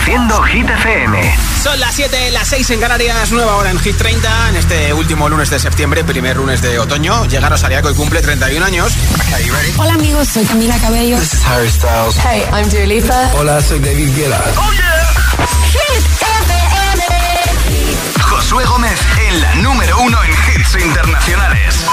Haciendo Hit FM. Son las 7, las 6 en Canarias, nueva hora en Hit 30. En este último lunes de septiembre, primer lunes de otoño, a Sariaco y cumple 31 años. Hola amigos, soy Camila Cabello. This is Harry Styles. Hey, I'm Dua Lipa. Hola, soy David Guetta. Oh yeah. Hit Josué Gómez en número uno en hits internacionales.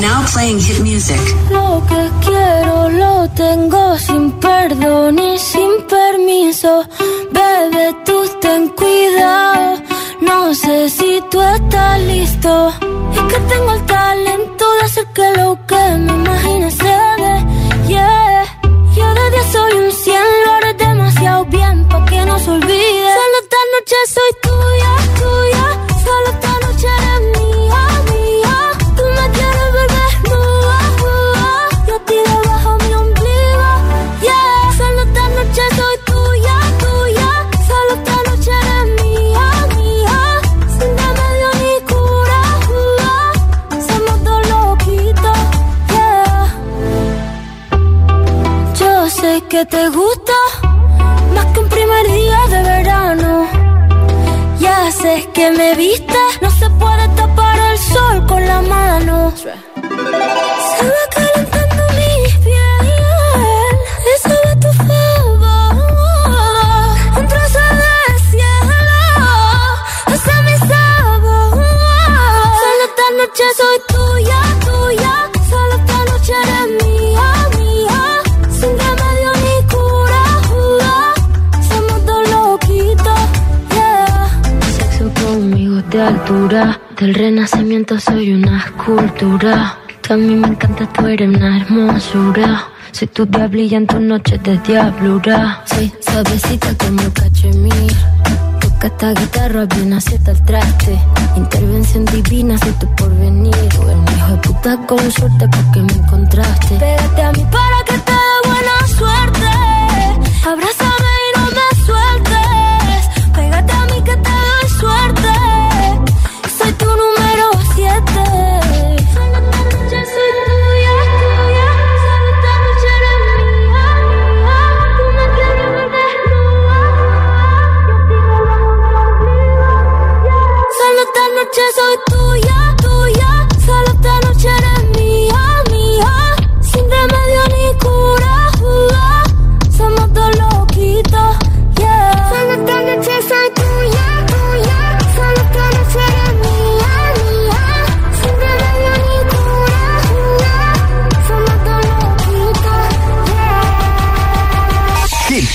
Now playing hit music. Lo que quiero lo tengo sin perdón y sin permiso. Bebe, tú ten cuidado. No sé si tú estás listo. Es que tengo el talento de hacer que lo que me imaginas se dé. Yeah, yo de día soy un noche soy tuya, tuya, solo esta noche eres mía, mía. Tú me quieres ver desnuda, desnuda, yo tiro bajo mi ombligo, yeah. Solo esta noche soy tuya, tuya, solo esta noche eres mía, mía. Sin remedio ni cura, uh, somos dos loquitos, yeah. Yo sé que te gusta. que me viste, no se puede tapar el sol con la mano. amigos de altura. Del renacimiento soy una escultura. a mí me encanta, tu eres una hermosura. Soy tu diablilla en tu noche de diablura. Soy suavecita como cachemir. Toca esta guitarra bien acierta al traste. Intervención divina, soy tu porvenir. O mi hijo de puta con suerte porque me encontraste. Pégate a mí para que te dé buena suerte. Abraza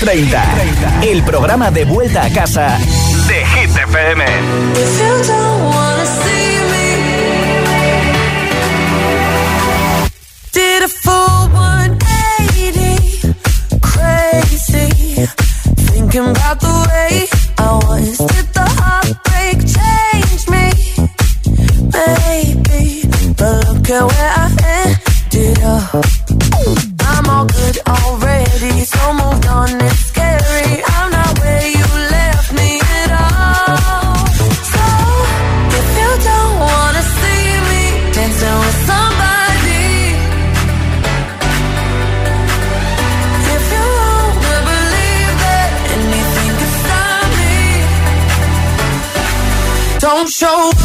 30. El programa de vuelta a casa de Hit FM. thinking about don't show up.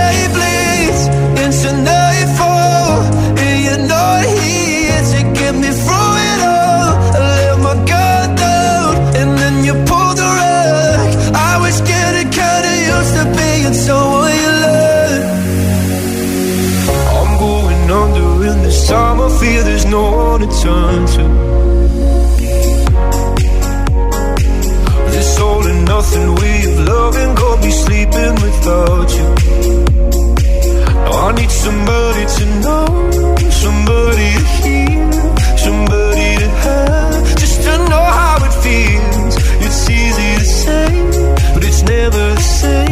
sunset. This all and nothing we have loved and go be sleeping without you. Now I need somebody to know, somebody to hear, somebody to have, just to know how it feels. It's easy to say, but it's never the same.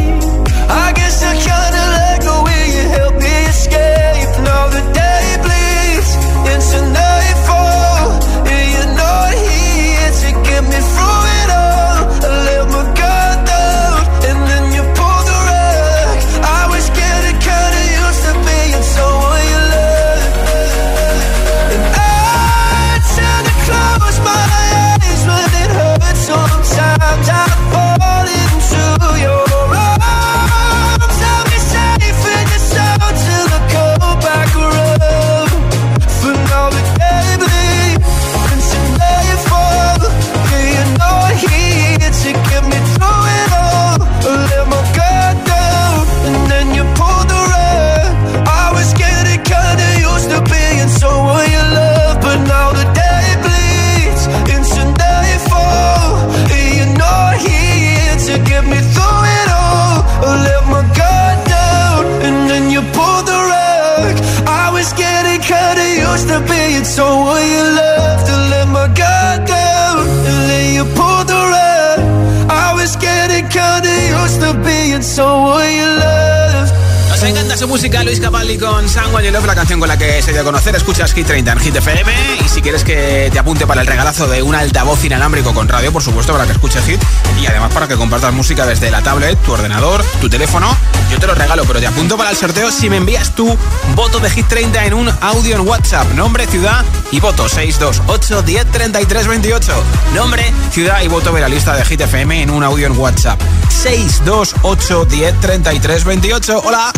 Hit 30 en Hit FM. Y si quieres que te apunte para el regalazo de un altavoz inalámbrico con radio, por supuesto, para que escuches Hit. Y además para que compartas música desde la tablet, tu ordenador, tu teléfono. Yo te lo regalo, pero te apunto para el sorteo si me envías tu voto de Hit 30 en un audio en WhatsApp. Nombre, ciudad y voto. 628 10 33 28. Nombre, ciudad y voto de la lista de Hit FM en un audio en WhatsApp. 628 10 33 28. Hola.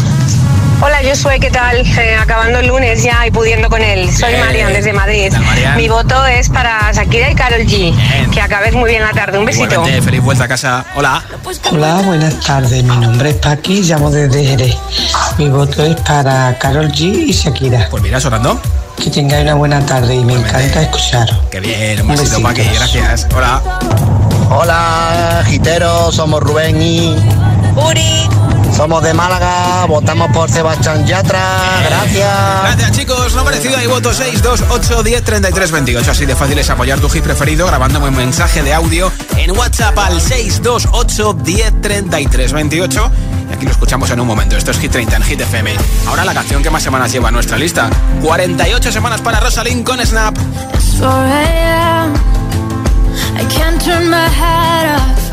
Hola, yo soy, ¿qué tal? Eh, acabando el lunes ya y pudiendo con él. Soy desde Madrid. Mi voto es para Shakira y Carol G. Que acabes muy bien la tarde. Un besito. feliz vuelta a casa. Hola. Hola, buenas tardes. Mi nombre es Paqui, llamo desde Jerez. Mi voto es para Carol G y Shakira. Pues mira, sonando. Que tengáis una buena tarde y me encanta escuchar. Qué bien, un besito, Paqui. Gracias. Hola. Hola, Gitero, somos Rubén y... Uri. Somos de Málaga, votamos por Sebastián Yatra. Gracias. Gracias, chicos. No merecido hay voto 628 2, 10, 33, 28. Así de fácil es apoyar tu hit preferido grabándome un mensaje de audio en WhatsApp al 628 10 33 28. Y aquí lo escuchamos en un momento. Esto es Hit 30 en Hit FM. Ahora la canción que más semanas lleva a nuestra lista. 48 semanas para Rosalind con Snap. I can't turn my head off.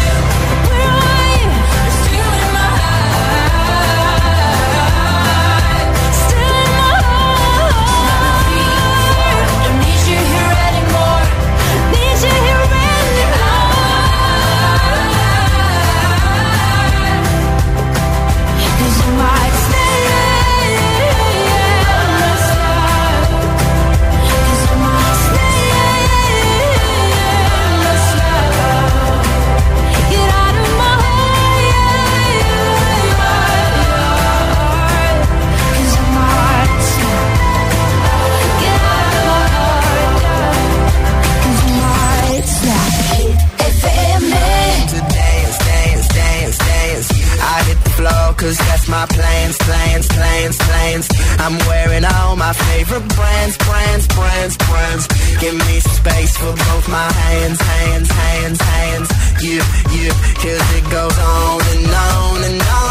Cause that's my plans, plans, plans, plans. I'm wearing all my favorite brands, brands, brands, brands. Give me some space for both my hands, hands, hands, hands. You, you, cause it goes on and on and on.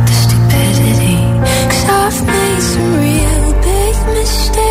I've made some real big mistakes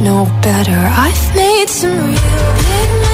Know no better. I've made some real big mistakes.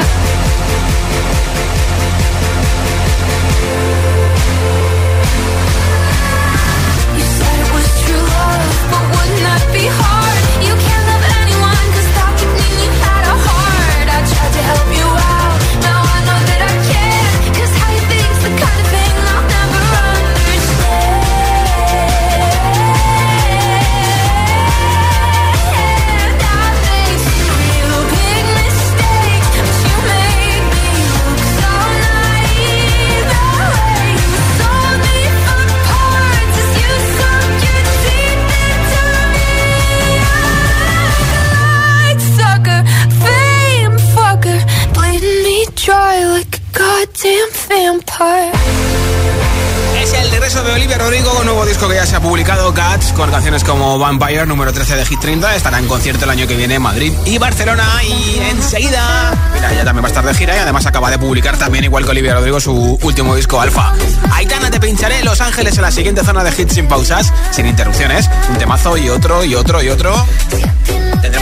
Es el regreso de Olivia Rodrigo, un nuevo disco que ya se ha publicado, Cats, con canciones como Vampire, número 13 de Hit 30. Estará en concierto el año que viene en Madrid y Barcelona. Y enseguida, mira, ella también va a estar de gira y además acaba de publicar también, igual que Olivia Rodrigo, su último disco Alfa. Aitana, te pincharé Los Ángeles en la siguiente zona de hits sin pausas, sin interrupciones. Un temazo y otro y otro y otro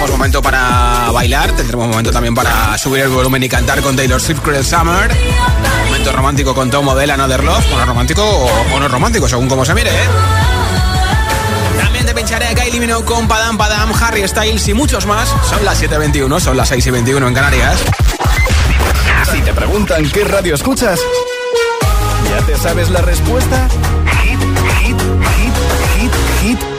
momento para bailar, tendremos momento también para subir el volumen y cantar con Taylor Swift Cruel Summer. Momento romántico con Tom la Another Love. Bueno, romántico o, no romántico, según como se mire, ¿eh? También te pincharé a Kylie Minogue con Padam Padam, Harry Styles y muchos más. Son las 7.21, son las 6.21 en Canarias. Si te preguntan qué radio escuchas, ¿ya te sabes la respuesta? Hit, hit, hit, hit, hit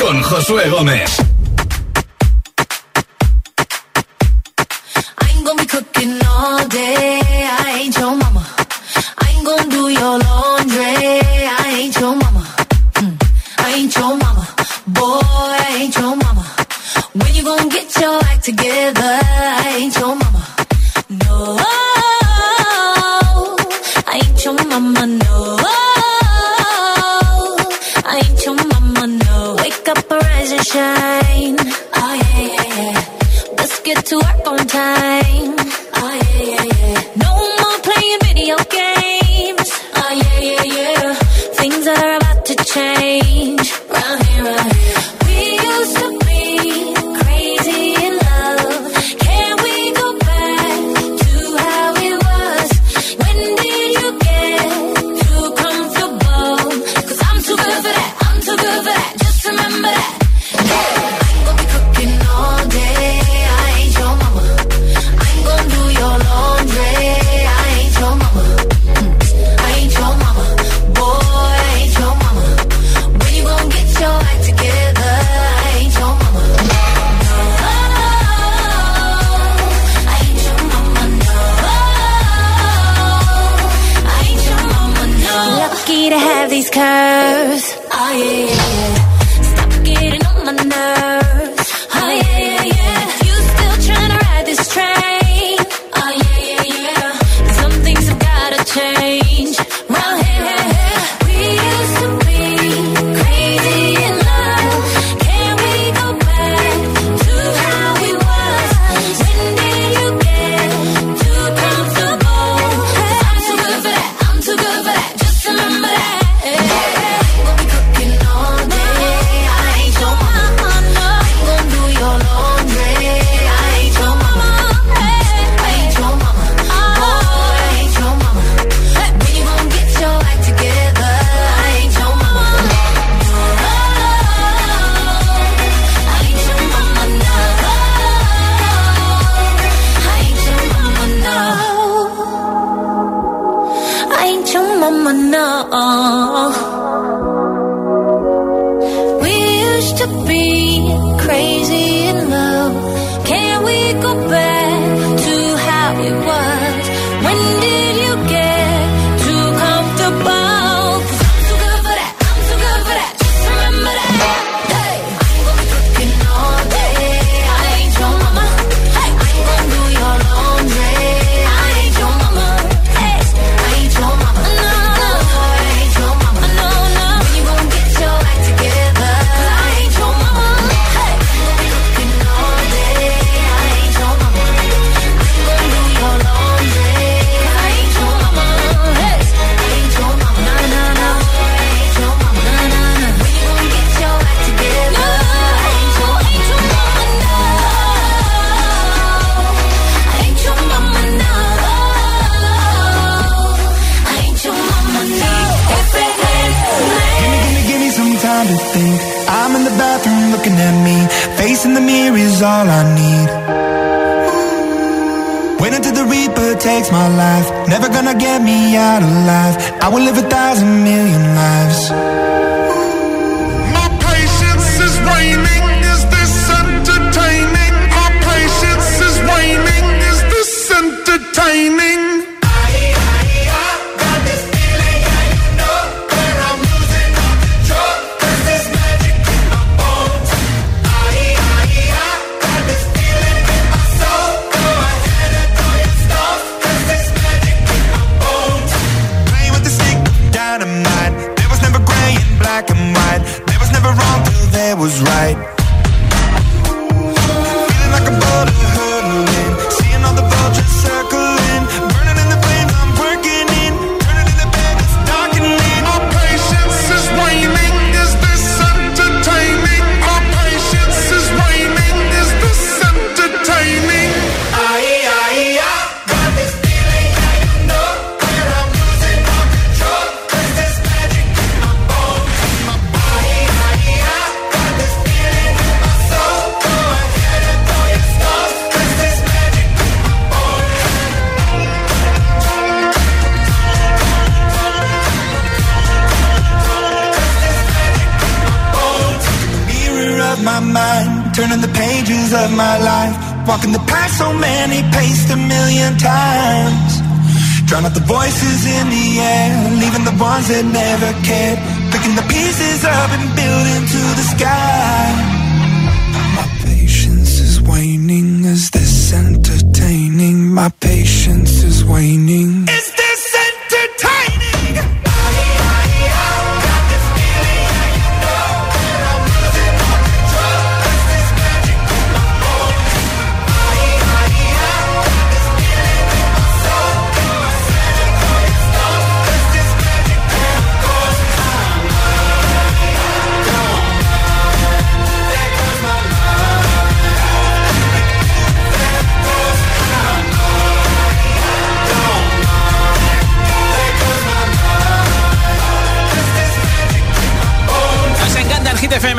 Con Josué Gómez.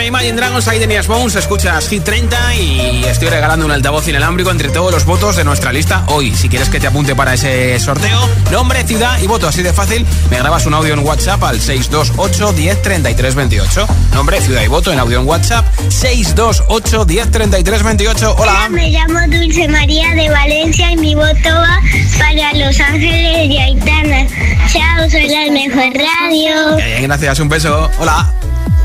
Imagine Dragons, ahí tenías Bones, escuchas Hit 30 y estoy regalando un altavoz inalámbrico entre todos los votos de nuestra lista hoy. Si quieres que te apunte para ese sorteo, nombre, ciudad y voto, así de fácil, me grabas un audio en WhatsApp al 628 10 28. Nombre, ciudad y voto en audio en WhatsApp 628 10 Hola. me llamo Dulce María de Valencia y mi voto va para Los Ángeles de Aitana. Chao, soy la mejor radio. gracias, un beso. Hola.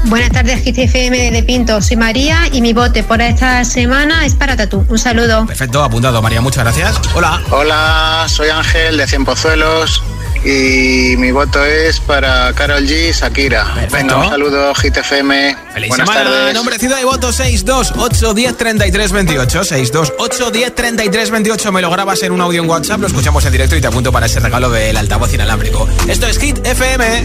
Buenas tardes, GTFM de Pinto. Soy María y mi bote por esta semana es para Tatú. Un saludo. Perfecto, apuntado, María. Muchas gracias. Hola. Hola, soy Ángel de Cien Pozuelos y mi voto es para Carol G. Shakira. Perfecto. Venga, un saludo, GTFM. Feliz Buenas semana. Tardes. Nombre, ciudad y voto 628103328. 28. Me lo grabas en un audio en WhatsApp, lo escuchamos en directo y te apunto para ese regalo del altavoz inalámbrico. Esto es Hit FM.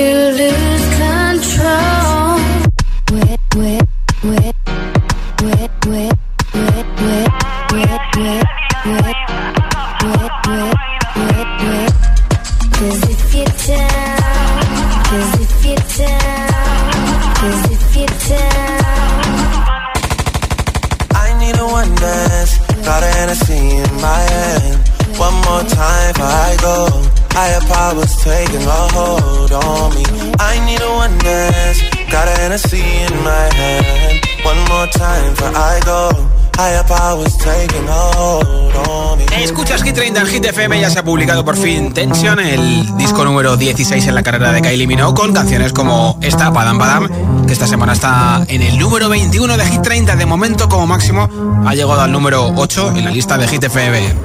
ya se ha publicado por fin Tension, el disco número 16 en la carrera de Kylie Minogue, con canciones como esta, Padam Padam, que esta semana está en el número 21 de Hit 30. De momento, como máximo, ha llegado al número 8 en la lista de Hit FM.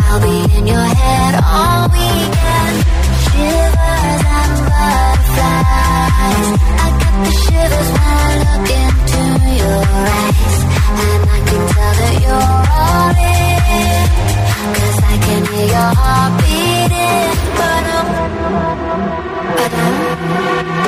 I'll be in your head all weekend. It was when I look into your eyes, and I can tell that you're all here Cause I can hear your heart beating, but oh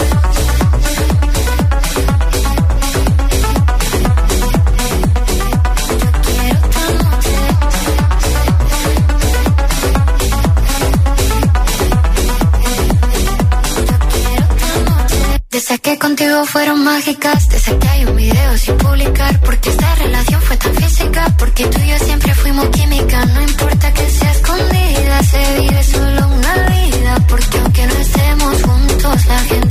contigo fueron mágicas. Te que hay un video sin publicar. Porque esta relación fue tan física. Porque tú y yo siempre fuimos química. No importa que sea escondida, se vive solo una vida. Porque aunque no estemos juntos, la gente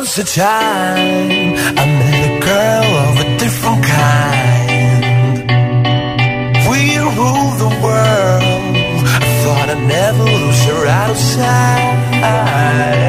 was the time I met a girl of a different kind. We rule the world. I thought I'd never lose her out of sight.